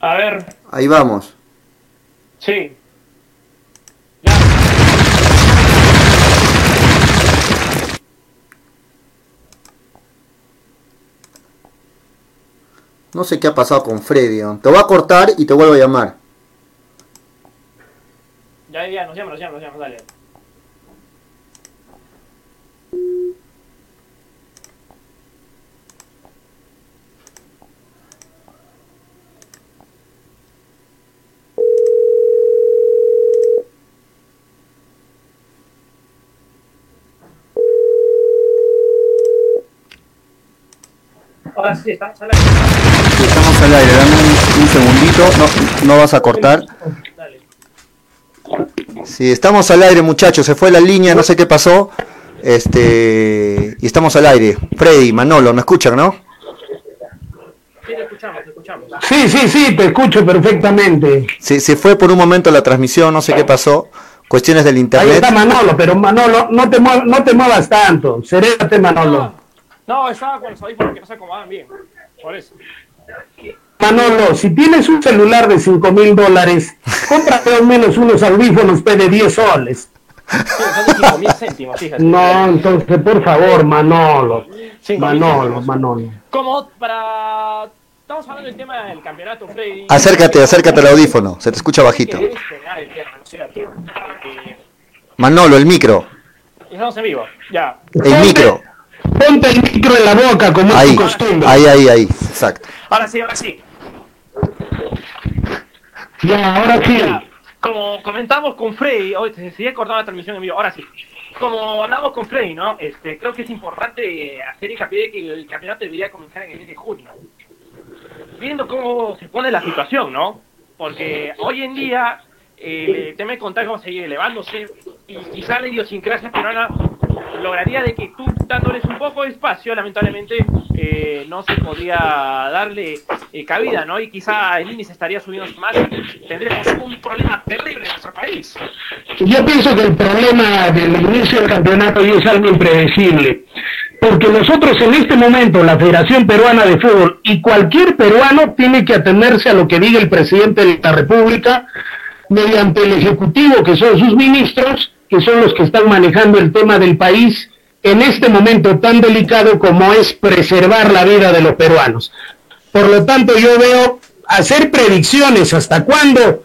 A ver. Ahí vamos. Sí. No sé qué ha pasado con Freddy. Te voy a cortar y te vuelvo a llamar. Ya, ya, nos llama, nos llama, nos llama, dale. Ahora sí, estamos al aire. Sí, estamos al aire, dame un, un segundito. No, no vas a cortar. Dale. Sí, estamos al aire, muchachos. Se fue la línea, no sé qué pasó. Este, y estamos al aire. Freddy, Manolo, ¿me escuchan, no? Sí, te escuchamos, te escuchamos. Sí, sí, sí, te escucho perfectamente. Se, se fue por un momento la transmisión, no sé qué pasó. Cuestiones del Ahí internet. está Manolo, pero Manolo, no te, muevas, no te muevas tanto. Serénate, Manolo. No, estaba con los audífonos que no se acomodaban bien. Por eso. Manolo, si tienes un celular de 5 mil dólares, cómprate al menos unos audífonos P de 10 soles. Sí, son de 5 mil céntimos, fíjate. No, entonces, por favor, Manolo. Cinco Manolo. Manolo. Como para... Estamos hablando del tema del campeonato, Freddy. Acércate, acércate al audífono. Se te escucha bajito. Manolo, el micro. Estamos en vivo, ya. El micro. Ponte el micro en la boca, como es Ahí, tu costumbre. ahí, ahí, ahí. Exacto. Ahora sí, ahora sí. Ya, ahora sí. Como comentamos con Freddy, hoy se sigue cortando la transmisión en vivo, ahora sí. Como hablamos con Freddy, ¿no? Este, creo que es importante hacer hincapié de que el campeonato debería comenzar en el mes de junio. Viendo cómo se pone la situación, ¿no? Porque hoy en día eh, el tema de contagio va a seguir elevándose y quizá la idiosincrasia peruana lograría de que tú dándoles un poco de espacio, lamentablemente eh, no se podría darle eh, cabida, ¿no? Y quizá el índice estaría subiendo más. Tendremos un problema terrible en nuestro país. Yo pienso que el problema del inicio del campeonato es algo impredecible. Porque nosotros en este momento, la Federación Peruana de Fútbol y cualquier peruano tiene que atenerse a lo que diga el presidente de la República mediante el Ejecutivo, que son sus ministros, que son los que están manejando el tema del país en este momento tan delicado como es preservar la vida de los peruanos. Por lo tanto, yo veo hacer predicciones hasta cuándo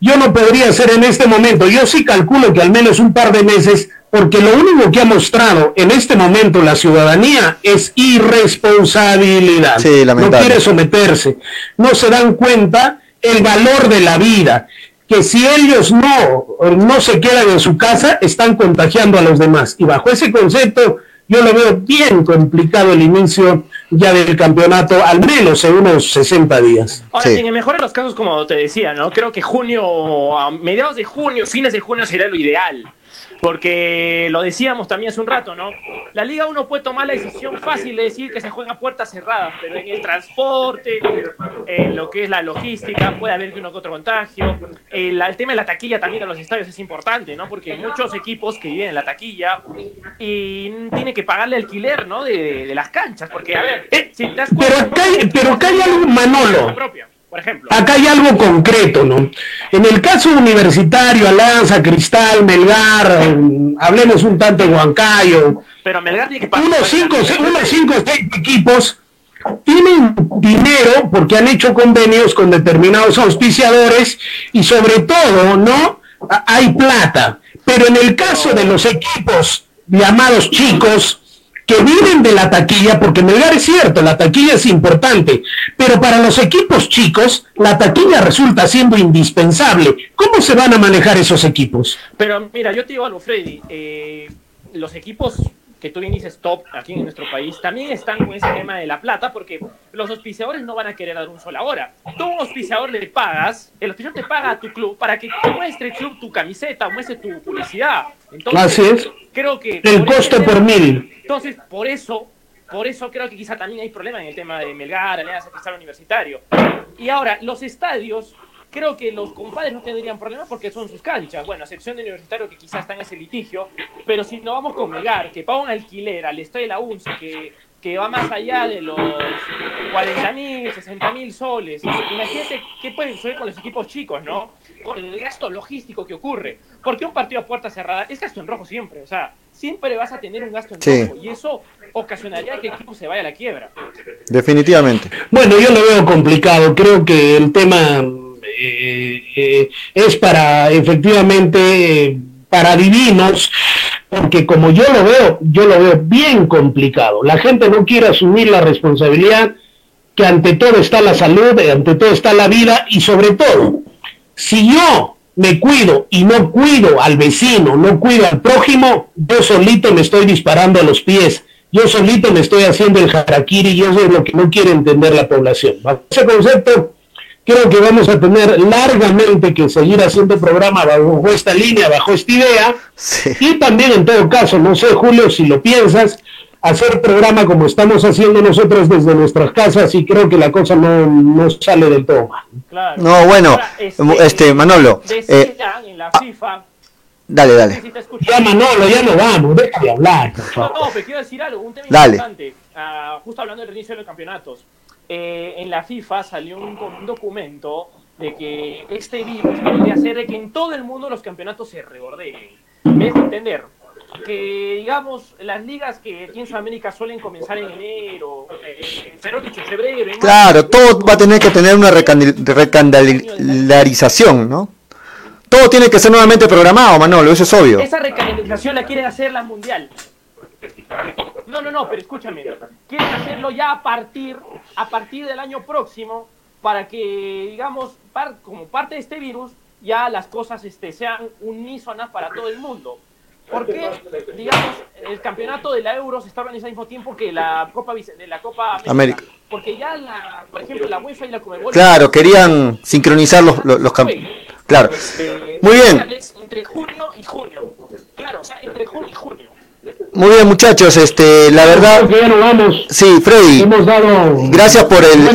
yo no podría hacer en este momento. Yo sí calculo que al menos un par de meses, porque lo único que ha mostrado en este momento la ciudadanía es irresponsabilidad. Sí, no quiere someterse. No se dan cuenta el valor de la vida. Que si ellos no, no se quedan en su casa, están contagiando a los demás. Y bajo ese concepto, yo lo veo bien complicado el inicio ya del campeonato, al menos en unos 60 días. Ahora, Sí. en el mejor de los casos, como te decía, ¿no? Creo que junio, a mediados de junio, fines de junio sería lo ideal. Porque lo decíamos también hace un rato, ¿no? La Liga 1 puede tomar la decisión fácil de decir que se juega a puertas cerradas, pero en el transporte, en lo que es la logística, puede haber uno que otro contagio. El, el tema de la taquilla también de los estadios es importante, ¿no? Porque hay muchos equipos que viven en la taquilla y tienen que pagarle alquiler, ¿no? De, de- de las canchas, porque, a ver, Eh, si te das pero cuenta, acá hay- pero acá hay algo, Manolo. propia, por ejemplo. Acá hay algo concreto, ¿no? En el caso universitario, Alianza, Cristal, Melgar, hablemos un tanto de Huancayo, Pero Melgar tiene que unos cinco, unos cinco seis equipos tienen dinero porque han hecho convenios con determinados auspiciadores y sobre todo, ¿no? Hay plata. Pero en el caso de los equipos llamados chicos, que viven de la taquilla, porque Melgar es cierto, la taquilla es importante, pero para los equipos chicos, la taquilla resulta siendo indispensable. ¿Cómo se van a manejar esos equipos? Pero mira, yo te digo algo, Freddy. eh, los equipos que tú bien dices top aquí en nuestro país también están con ese tema de la plata porque los auspiciadores no van a querer dar un sol ahora. Tú auspiciador le pagas, el auspiciador te paga a tu club para que muestre el club tu camiseta, muestre tu publicidad. Entonces, Así es. creo que... El coste tema- por mil. Entonces, por eso, por eso creo que quizá también hay problema en el tema de Melgar, Alianza Cristal Universitario. Y ahora, los estadios, creo que los compadres no tendrían problema porque son sus canchas. Bueno, a excepción de Universitario que quizá está en ese litigio. Pero si no vamos con Melgar, que paga un alquiler al estadio de la UNCE, que que va más allá de los 40 mil, 60 mil soles. Imagínate qué puede suceder con los equipos chicos, ¿no? Con el gasto logístico que ocurre. Porque un partido a puerta cerrada es gasto en rojo siempre. O sea, siempre vas a tener un gasto en rojo. Y eso ocasionaría que el equipo se vaya a la quiebra. Definitivamente. Bueno, yo lo veo complicado. Creo que el tema eh, eh, es para efectivamente para divinos, porque como yo lo veo, yo lo veo bien complicado. La gente no quiere asumir la responsabilidad que ante todo está la salud, ante todo está la vida y sobre todo, si yo me cuido y no cuido al vecino, no cuido al prójimo, yo solito me estoy disparando a los pies. Yo solito me estoy haciendo el harakiri y eso es lo que no quiere entender la población. Ese concepto creo que vamos a tener largamente que seguir haciendo programa bajo esta línea, bajo esta idea. Y también en todo caso, no sé, Julio, si lo piensas, hacer programa como estamos haciendo nosotros desde nuestras casas y creo que la cosa no, no sale del todo mal. No, bueno, este, este, Manolo. Eh, en la FIFA. Dale, dale. ya Manolo, ya no vamos, deja de hablar. No, no, pero quiero decir algo, un tema importante. Uh, justo hablando del inicio de los campeonatos. Eh, en la FIFA salió un, documento de que este virus podría hacer de que en todo el mundo los campeonatos se rebordeen. Es entender que, digamos, las ligas que aquí en Sudamérica suelen comenzar en enero, eh, pero dicho, febrero. claro, todo va a tener que tener una recandalarización, ¿no? Todo tiene que ser nuevamente programado, Manolo, eso es obvio. Esa recandalización la quieren hacer la mundial. No, no, no, pero escúchame. Quieren hacerlo ya a partir, a partir del año próximo para que, digamos, como parte de este virus, ya las cosas este, sean unísonas para todo el mundo. Porque, digamos, el campeonato de la Euro se está organizando al mismo tiempo que la Copa de la Copa América. Porque ya, la, por ejemplo, la UEFA y la Comebol... Claro, querían sincronizar los, los, campeonatos. Claro. Este, Muy bien. Entre junio y junio. Claro, o sea, entre junio y junio. Muy bien, muchachos, este, la verdad. Sí, Freddy. gracias por el,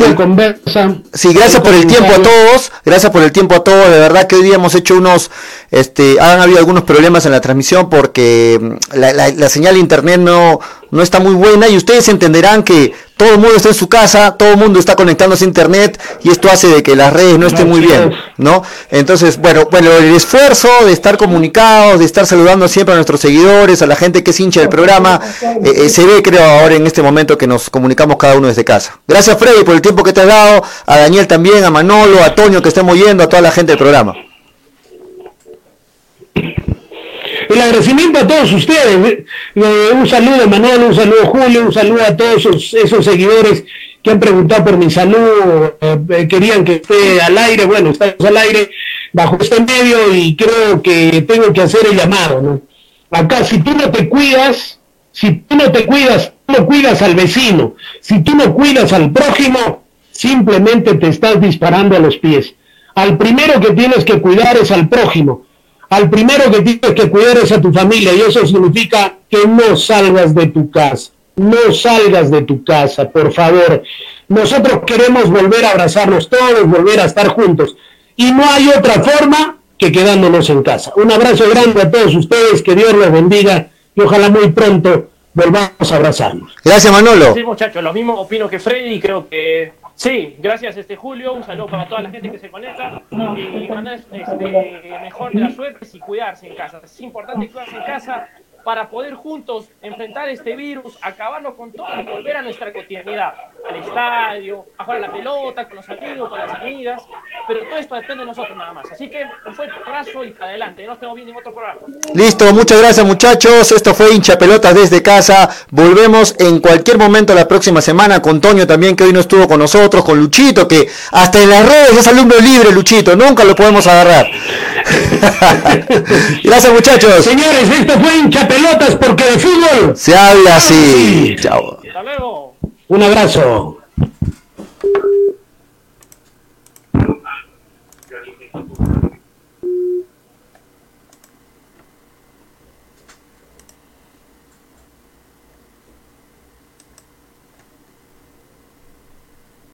Sí, gracias por el tiempo a todos. Gracias por el tiempo a todos. De verdad que hoy día hemos hecho unos, este, han habido algunos problemas en la transmisión porque mm, la, la señal de internet no, no está muy buena y ustedes entenderán que todo el mundo está en su casa, todo el mundo está conectándose a internet y esto hace de que las redes no estén muy bien, ¿no? Entonces, bueno, bueno, el esfuerzo de estar comunicados, de estar saludando siempre a nuestros seguidores, a la gente que es hincha del programa, eh, eh, se ve creo ahora en este momento que nos comunicamos cada uno desde casa. Gracias Freddy por el tiempo que te has dado, a Daniel también, a Manolo, a Toño que estemos yendo, a toda la gente del programa el agradecimiento a todos ustedes. Eh, un saludo Manuel, un saludo Julio, un saludo a todos esos, seguidores que han preguntado por mi salud, eh, eh, querían que esté al aire, bueno, estamos al aire bajo este medio y creo que tengo que hacer el llamado, ¿no? Acá, si tú no te cuidas, si tú no te cuidas, tú no cuidas al vecino, si tú no cuidas al prójimo, simplemente te estás disparando a los pies. Al primero que tienes que cuidar es al prójimo al primero que tienes que cuidar es a tu familia y eso significa que no salgas de tu casa. No salgas de tu casa, por favor. Nosotros queremos volver a abrazarnos todos, volver a estar juntos. Y no hay otra forma que quedándonos en casa. Un abrazo grande a todos ustedes, que Dios los bendiga y ojalá muy pronto volvamos a abrazarnos. Gracias Manolo. Sí muchachos, lo mismo opino que Freddy, creo que Sí, gracias este Julio, un saludo para toda la gente que se conecta. Y mandar este, mejor de las suertes y cuidarse en casa. Es importante cuidarse en casa para poder juntos enfrentar este virus, acabarlo con todo y volver a nuestra cotidianidad, al estadio, a jugar la pelota, con los amigos, con las amigas, pero todo esto depende de nosotros nada más. Así que un fuerte abrazo y adelante, nos vemos bien en otro programa. Listo, muchas gracias muchachos, esto fue hincha pelotas desde casa, volvemos en cualquier momento la próxima semana con Toño también que hoy no estuvo con nosotros, con Luchito, que hasta en las redes es alumno libre Luchito, nunca lo podemos agarrar. Gracias, muchachos. Señores, esto fue hincha pelotas porque de fútbol se habla así. Chao. Hasta luego. Un abrazo.